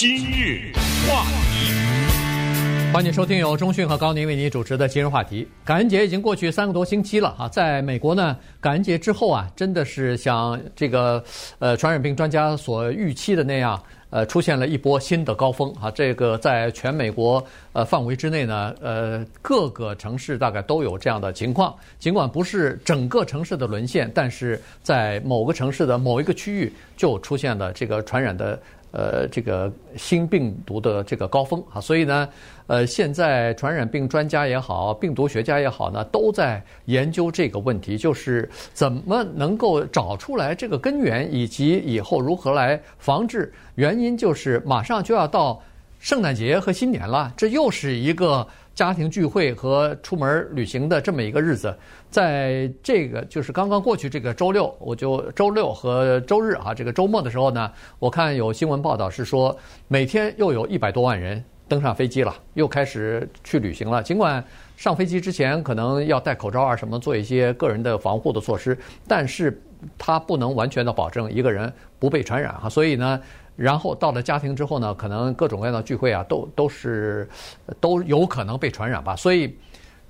今日话题，欢迎收听由中讯和高宁为您主持的今日话题。感恩节已经过去三个多星期了哈，在美国呢，感恩节之后啊，真的是像这个呃传染病专家所预期的那样。呃，出现了一波新的高峰啊！这个在全美国呃范围之内呢，呃，各个城市大概都有这样的情况。尽管不是整个城市的沦陷，但是在某个城市的某一个区域就出现了这个传染的。呃，这个新病毒的这个高峰啊，所以呢，呃，现在传染病专家也好，病毒学家也好呢，都在研究这个问题，就是怎么能够找出来这个根源，以及以后如何来防治。原因就是马上就要到圣诞节和新年了，这又是一个。家庭聚会和出门旅行的这么一个日子，在这个就是刚刚过去这个周六，我就周六和周日啊，这个周末的时候呢，我看有新闻报道是说，每天又有一百多万人登上飞机了，又开始去旅行了。尽管上飞机之前可能要戴口罩啊什么，做一些个人的防护的措施，但是它不能完全的保证一个人不被传染哈。所以呢。然后到了家庭之后呢，可能各种各样的聚会啊，都都是都有可能被传染吧。所以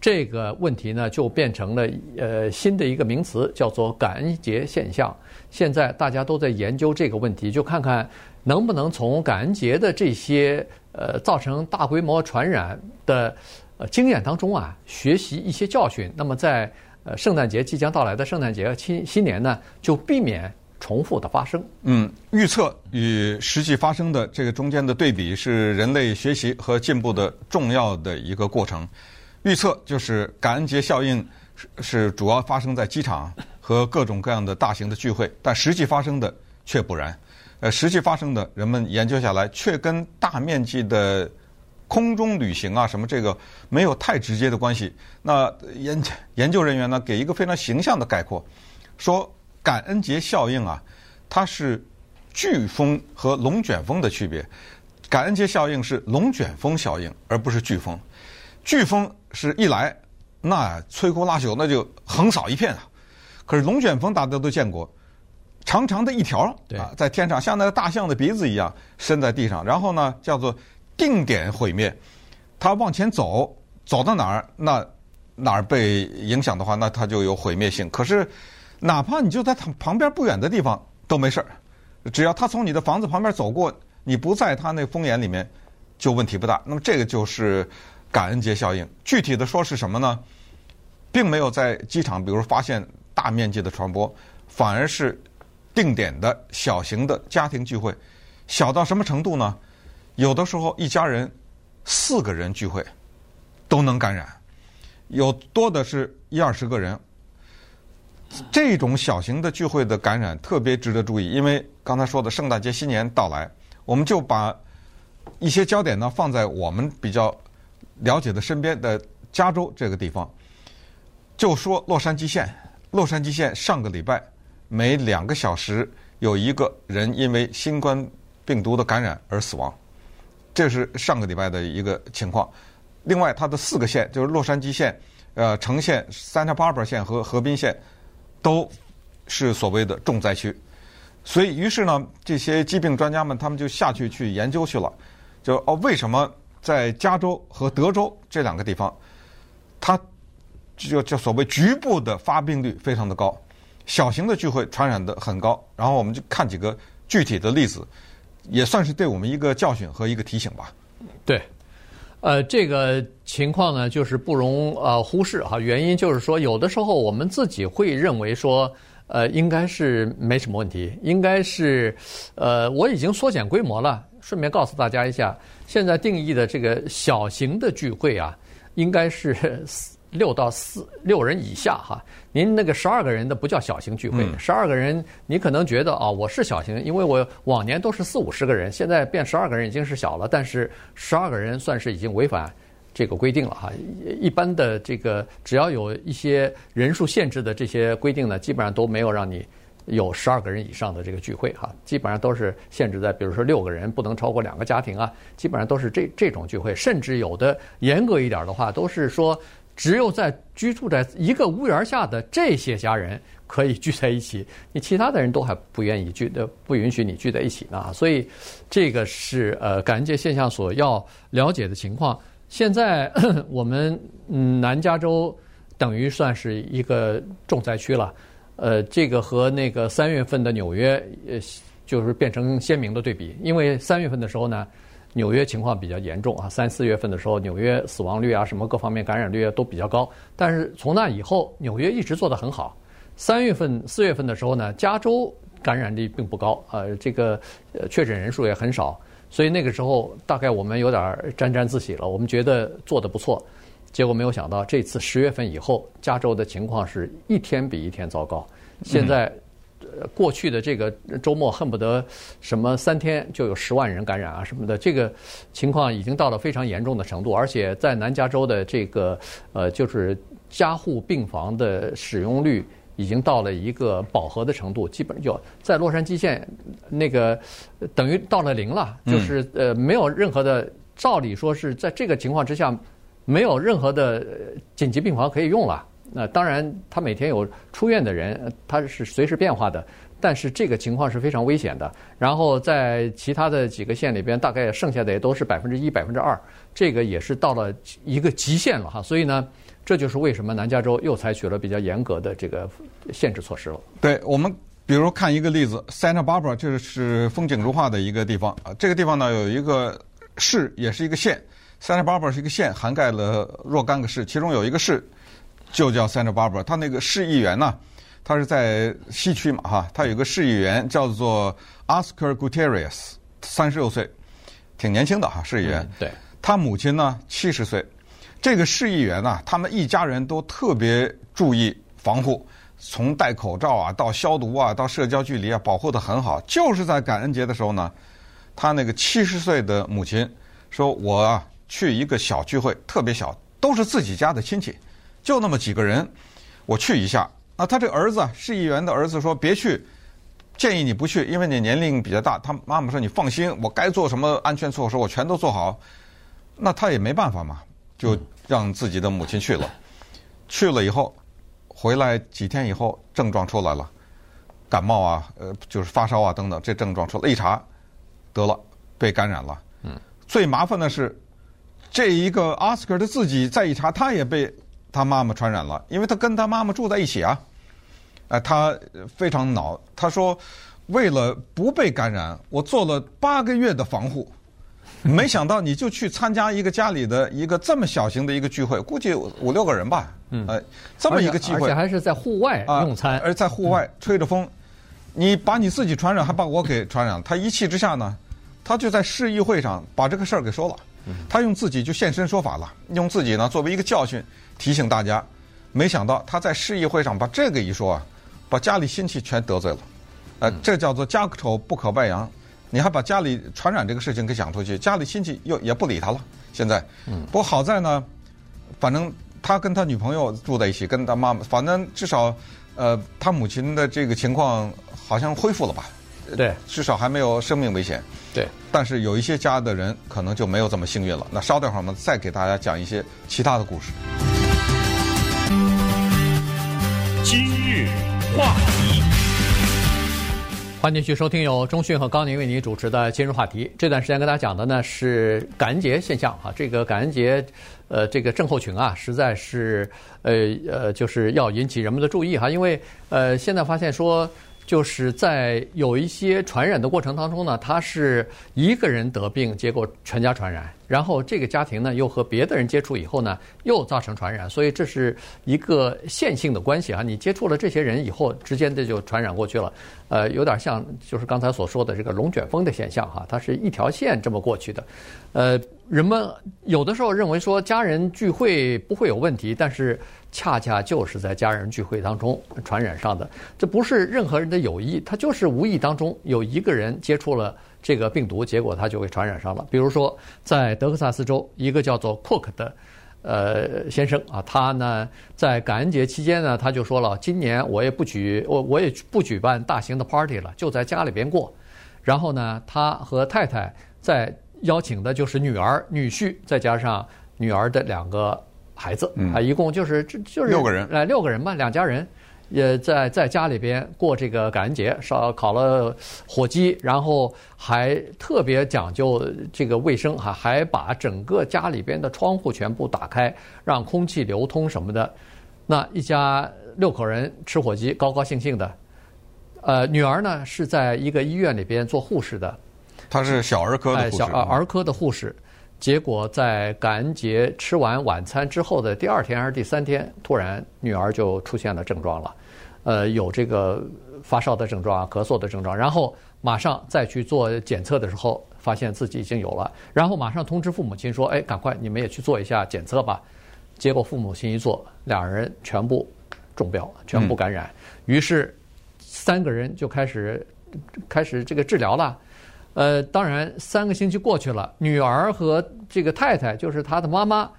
这个问题呢，就变成了呃新的一个名词，叫做感恩节现象。现在大家都在研究这个问题，就看看能不能从感恩节的这些呃造成大规模传染的呃经验当中啊，学习一些教训。那么在呃圣诞节即将到来的圣诞节新新年呢，就避免。重复的发生，嗯，预测与实际发生的这个中间的对比是人类学习和进步的重要的一个过程。预测就是感恩节效应是是主要发生在机场和各种各样的大型的聚会，但实际发生的却不然。呃，实际发生的人们研究下来，却跟大面积的空中旅行啊什么这个没有太直接的关系。那研研究人员呢，给一个非常形象的概括，说。感恩节效应啊，它是飓风和龙卷风的区别。感恩节效应是龙卷风效应，而不是飓风。飓风是一来，那摧枯拉朽，那就横扫一片啊。可是龙卷风大家都见过，长长的一条啊，在天上像那个大象的鼻子一样伸在地上，然后呢叫做定点毁灭。它往前走，走到哪儿，那哪儿被影响的话，那它就有毁灭性。可是。哪怕你就在他旁边不远的地方都没事儿，只要他从你的房子旁边走过，你不在他那风眼里面，就问题不大。那么这个就是感恩节效应。具体的说是什么呢？并没有在机场，比如发现大面积的传播，反而是定点的小型的家庭聚会，小到什么程度呢？有的时候一家人四个人聚会都能感染，有多的是一二十个人。这种小型的聚会的感染特别值得注意，因为刚才说的圣诞节、新年到来，我们就把一些焦点呢放在我们比较了解的身边的加州这个地方。就说洛杉矶县，洛杉矶县上个礼拜每两个小时有一个人因为新冠病毒的感染而死亡，这是上个礼拜的一个情况。另外，它的四个县就是洛杉矶县、呃城县、Santa Barbara 县和河滨县。都是所谓的重灾区，所以于是呢，这些疾病专家们他们就下去去研究去了，就哦，为什么在加州和德州这两个地方，它就叫所谓局部的发病率非常的高，小型的聚会传染的很高。然后我们就看几个具体的例子，也算是对我们一个教训和一个提醒吧。对。呃，这个情况呢，就是不容呃忽视哈。原因就是说，有的时候我们自己会认为说，呃，应该是没什么问题，应该是，呃，我已经缩减规模了。顺便告诉大家一下，现在定义的这个小型的聚会啊，应该是。六到四六人以下哈，您那个十二个人的不叫小型聚会，十二个人你可能觉得啊，我是小型，因为我往年都是四五十个人，现在变十二个人已经是小了，但是十二个人算是已经违反这个规定了哈。一般的这个只要有一些人数限制的这些规定呢，基本上都没有让你有十二个人以上的这个聚会哈，基本上都是限制在比如说六个人不能超过两个家庭啊，基本上都是这这种聚会，甚至有的严格一点的话都是说。只有在居住在一个屋檐下的这些家人可以聚在一起，你其他的人都还不愿意聚的，不允许你聚在一起呢。所以这个是呃感恩节现象所要了解的情况。现在 我们嗯南加州等于算是一个重灾区了，呃，这个和那个三月份的纽约呃就是变成鲜明的对比，因为三月份的时候呢。纽约情况比较严重啊，三四月份的时候，纽约死亡率啊，什么各方面感染率啊都比较高。但是从那以后，纽约一直做得很好。三月份、四月份的时候呢，加州感染率并不高，呃，这个呃确诊人数也很少，所以那个时候大概我们有点沾沾自喜了，我们觉得做得不错。结果没有想到，这次十月份以后，加州的情况是一天比一天糟糕。现在。过去的这个周末恨不得什么三天就有十万人感染啊什么的，这个情况已经到了非常严重的程度，而且在南加州的这个呃就是加护病房的使用率已经到了一个饱和的程度，基本就在洛杉矶县那个等于到了零了，就是呃没有任何的，照理说是在这个情况之下没有任何的紧急病房可以用了。那当然，他每天有出院的人，他是随时变化的。但是这个情况是非常危险的。然后在其他的几个县里边，大概剩下的也都是百分之一、百分之二，这个也是到了一个极限了哈。所以呢，这就是为什么南加州又采取了比较严格的这个限制措施了。对，我们比如看一个例子，Santa Barbara 就是风景如画的一个地方啊。这个地方呢有一个市，也是一个县。Santa Barbara 是一个县，涵盖了若干个市，其中有一个市。就叫 Santa Barbara，他那个市议员呢，他是在西区嘛哈，他有个市议员叫做 Oscar Gutierrez，三十六岁，挺年轻的哈，市议员。嗯、对。他母亲呢七十岁，这个市议员呢，他们一家人都特别注意防护，从戴口罩啊到消毒啊到社交距离啊，保护的很好。就是在感恩节的时候呢，他那个七十岁的母亲说：“我啊去一个小聚会，特别小，都是自己家的亲戚。”就那么几个人，我去一下。那他这儿子啊，市议员的儿子说别去，建议你不去，因为你年龄比较大。他妈妈说你放心，我该做什么安全措施我全都做好。那他也没办法嘛，就让自己的母亲去了。去了以后，回来几天以后症状出来了，感冒啊，呃，就是发烧啊等等，这症状出来一查，得了，被感染了。嗯。最麻烦的是，这一个奥斯卡他自己再一查，他也被。他妈妈传染了，因为他跟他妈妈住在一起啊，哎，他非常恼。他说，为了不被感染，我做了八个月的防护，没想到你就去参加一个家里的 一个这么小型的一个聚会，估计五六个人吧，嗯，哎，这么一个机会，而且还是在户外用餐，而在户外吹着风，你把你自己传染，还把我给传染。他一气之下呢，他就在市议会上把这个事儿给说了，他用自己就现身说法了，用自己呢作为一个教训。提醒大家，没想到他在市议会上把这个一说啊，把家里亲戚全得罪了，呃，这叫做家丑不可外扬，你还把家里传染这个事情给讲出去，家里亲戚又也不理他了。现在，不过好在呢，反正他跟他女朋友住在一起，跟他妈妈，反正至少，呃，他母亲的这个情况好像恢复了吧？对，至少还没有生命危险。对，但是有一些家的人可能就没有这么幸运了。那稍等会儿，我们再给大家讲一些其他的故事。今日话题，欢迎继续收听由中讯和高宁为您主持的今日话题。这段时间跟大家讲的呢是感恩节现象哈，这个感恩节，呃，这个症候群啊，实在是呃呃，就是要引起人们的注意哈，因为呃，现在发现说。就是在有一些传染的过程当中呢，他是一个人得病，结果全家传染，然后这个家庭呢又和别的人接触以后呢，又造成传染，所以这是一个线性的关系啊。你接触了这些人以后，之间的就传染过去了，呃，有点像就是刚才所说的这个龙卷风的现象哈，它是一条线这么过去的。呃，人们有的时候认为说家人聚会不会有问题，但是。恰恰就是在家人聚会当中传染上的，这不是任何人的有意，他就是无意当中有一个人接触了这个病毒，结果他就会传染上了。比如说，在德克萨斯州，一个叫做 Cook 的呃先生啊，他呢在感恩节期间呢，他就说了，今年我也不举我我也不举办大型的 party 了，就在家里边过。然后呢，他和太太在邀请的就是女儿、女婿，再加上女儿的两个。孩子啊，一共就是这就是六个人，哎，六个人吧，两家人也在在家里边过这个感恩节，烧烤了火鸡，然后还特别讲究这个卫生，哈，还把整个家里边的窗户全部打开，让空气流通什么的。那一家六口人吃火鸡，高高兴兴的。呃，女儿呢是在一个医院里边做护士的，她是小儿科的护士，哎、小儿科的护士。结果在感恩节吃完晚餐之后的第二天还是第三天，突然女儿就出现了症状了，呃，有这个发烧的症状啊，咳嗽的症状，然后马上再去做检测的时候，发现自己已经有了，然后马上通知父母亲说：“哎，赶快你们也去做一下检测吧。”结果父母亲一做，两人全部中标，全部感染，嗯、于是三个人就开始开始这个治疗了。呃，当然，三个星期过去了，女儿和这个太太，就是他的妈妈，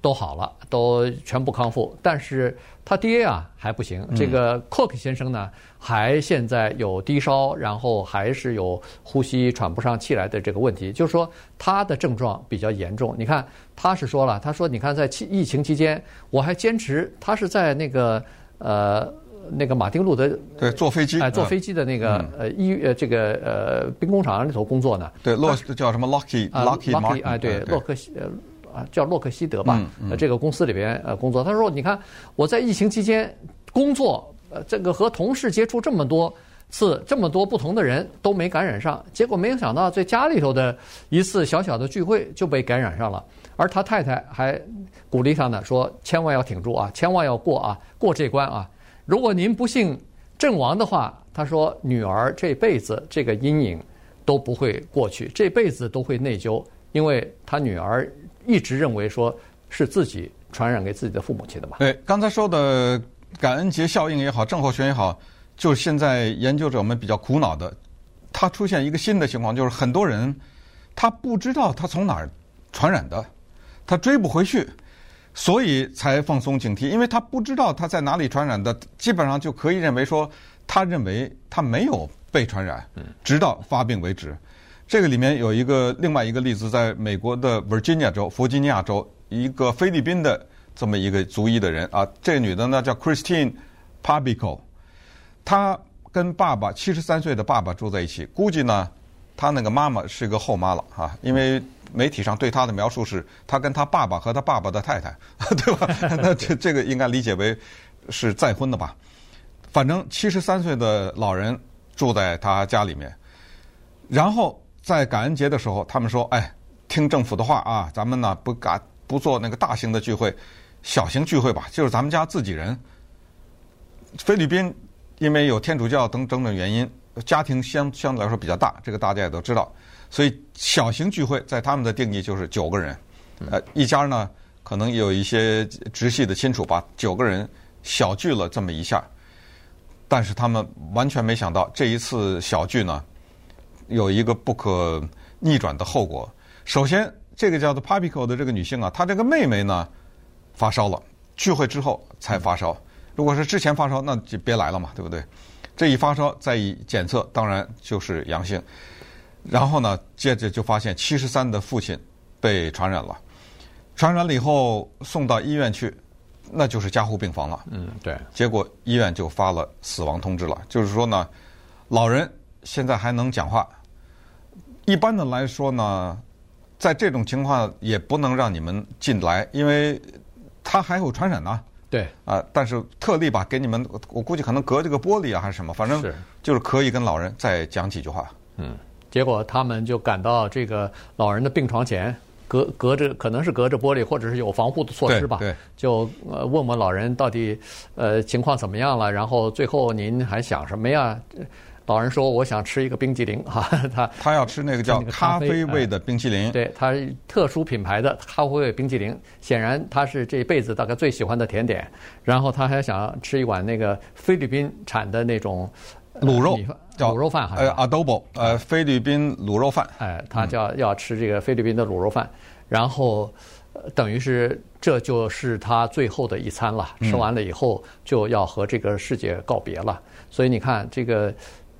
都好了，都全部康复。但是他爹啊还不行，这个 Cook 先生呢，还现在有低烧，然后还是有呼吸喘不上气来的这个问题，就是说他的症状比较严重。你看，他是说了，他说，你看在疫情期间，我还坚持，他是在那个呃。那个马丁路德对坐飞机哎，坐飞机的那个、嗯、呃医呃这个呃兵工厂里头工作呢。对，洛叫什么 Lockheed Lockheed Martin 哎，对，洛克西呃啊叫洛克希德吧，嗯嗯、这个公司里边呃工作。他说：“你看我在疫情期间工作，呃，这个和同事接触这么多次，这么多不同的人都没感染上，结果没有想到在家里头的一次小小的聚会就被感染上了。而他太太还鼓励他呢，说千万要挺住啊，千万要过啊，过这关啊。”如果您不幸阵亡的话，他说女儿这辈子这个阴影都不会过去，这辈子都会内疚，因为他女儿一直认为说是自己传染给自己的父母亲的吧。对，刚才说的感恩节效应也好，症候群也好，就是现在研究者们比较苦恼的，他出现一个新的情况，就是很多人他不知道他从哪儿传染的，他追不回去。所以才放松警惕，因为他不知道他在哪里传染的，基本上就可以认为说，他认为他没有被传染，直到发病为止。这个里面有一个另外一个例子，在美国的 Virginia 州、弗吉尼亚州，一个菲律宾的这么一个族裔的人啊，这个女的呢叫 Christine Pabico，她跟爸爸七十三岁的爸爸住在一起，估计呢，她那个妈妈是个后妈了啊，因为。媒体上对他的描述是，他跟他爸爸和他爸爸的太太，对吧？那这这个应该理解为是再婚的吧？反正七十三岁的老人住在他家里面，然后在感恩节的时候，他们说：“哎，听政府的话啊，咱们呢不敢不做那个大型的聚会，小型聚会吧，就是咱们家自己人。”菲律宾因为有天主教等等等原因，家庭相相对来说比较大，这个大家也都知道。所以小型聚会在他们的定义就是九个人，呃，一家呢可能有一些直系的亲属吧，九个人小聚了这么一下，但是他们完全没想到这一次小聚呢有一个不可逆转的后果。首先，这个叫做 Papico 的这个女性啊，她这个妹妹呢发烧了，聚会之后才发烧。如果是之前发烧，那就别来了嘛，对不对？这一发烧再一检测，当然就是阳性。然后呢，接着就发现七十三的父亲被传染了，传染了以后送到医院去，那就是加护病房了。嗯，对。结果医院就发了死亡通知了，就是说呢，老人现在还能讲话。一般的来说呢，在这种情况也不能让你们进来，因为他还有传染呢。对。啊，但是特例吧，给你们，我估计可能隔这个玻璃啊，还是什么，反正就是可以跟老人再讲几句话。嗯。结果他们就赶到这个老人的病床前，隔隔着可能是隔着玻璃，或者是有防护的措施吧。对，对就呃问问老人到底呃情况怎么样了，然后最后您还想什么呀？老人说：“我想吃一个冰激凌。”哈，他他要吃那个叫咖啡味的冰淇淋。呃、对，他特殊品牌的咖啡味冰激凌，显然他是这辈子大概最喜欢的甜点。然后他还想吃一碗那个菲律宾产的那种。卤肉叫卤肉饭，呃，adobo，呃，菲律宾卤肉饭。哎，他叫要吃这个菲律宾的卤肉饭，然后等于是这就是他最后的一餐了。吃完了以后就要和这个世界告别了。所以你看，这个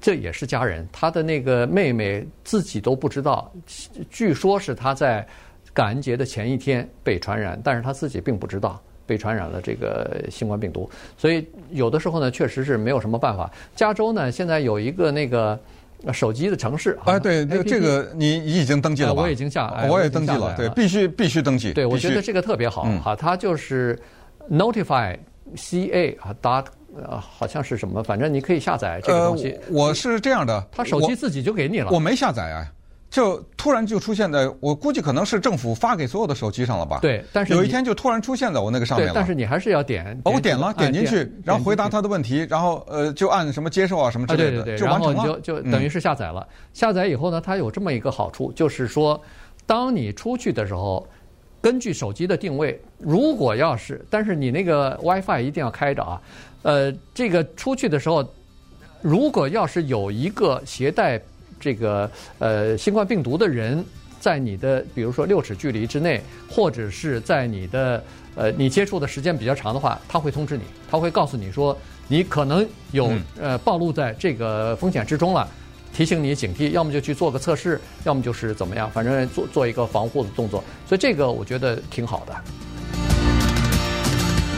这也是家人。他的那个妹妹自己都不知道，据说是他在感恩节的前一天被传染，但是他自己并不知道。被传染了这个新冠病毒。所以有的时候呢，确实是没有什么办法。加州呢，现在有一个那个手机的城市，哎，对，这这个你你已经登记了吧？我已经下，我也登记了，对，必须必须登记。对，我觉得这个特别好哈，它就是 Notify CA 啊，dot。呃，好像是什么，反正你可以下载这个东西。呃，我是这样的，他手机自己就给你了。我，我没下载啊，就突然就出现在，我估计可能是政府发给所有的手机上了吧？对，但是有一天就突然出现在我那个上面了。对，但是你还是要点。我点了，点进去，然后回答他的问题，然后呃，就按什么接受啊什么之类的，啊、对对对，就完成就就等于是下载了。嗯、下载以后呢，它有这么一个好处，就是说，当你出去的时候。根据手机的定位，如果要是，但是你那个 WiFi 一定要开着啊。呃，这个出去的时候，如果要是有一个携带这个呃新冠病毒的人在你的，比如说六尺距离之内，或者是在你的呃你接触的时间比较长的话，他会通知你，他会告诉你说你可能有呃暴露在这个风险之中了。提醒你警惕，要么就去做个测试，要么就是怎么样，反正做做一个防护的动作，所以这个我觉得挺好的。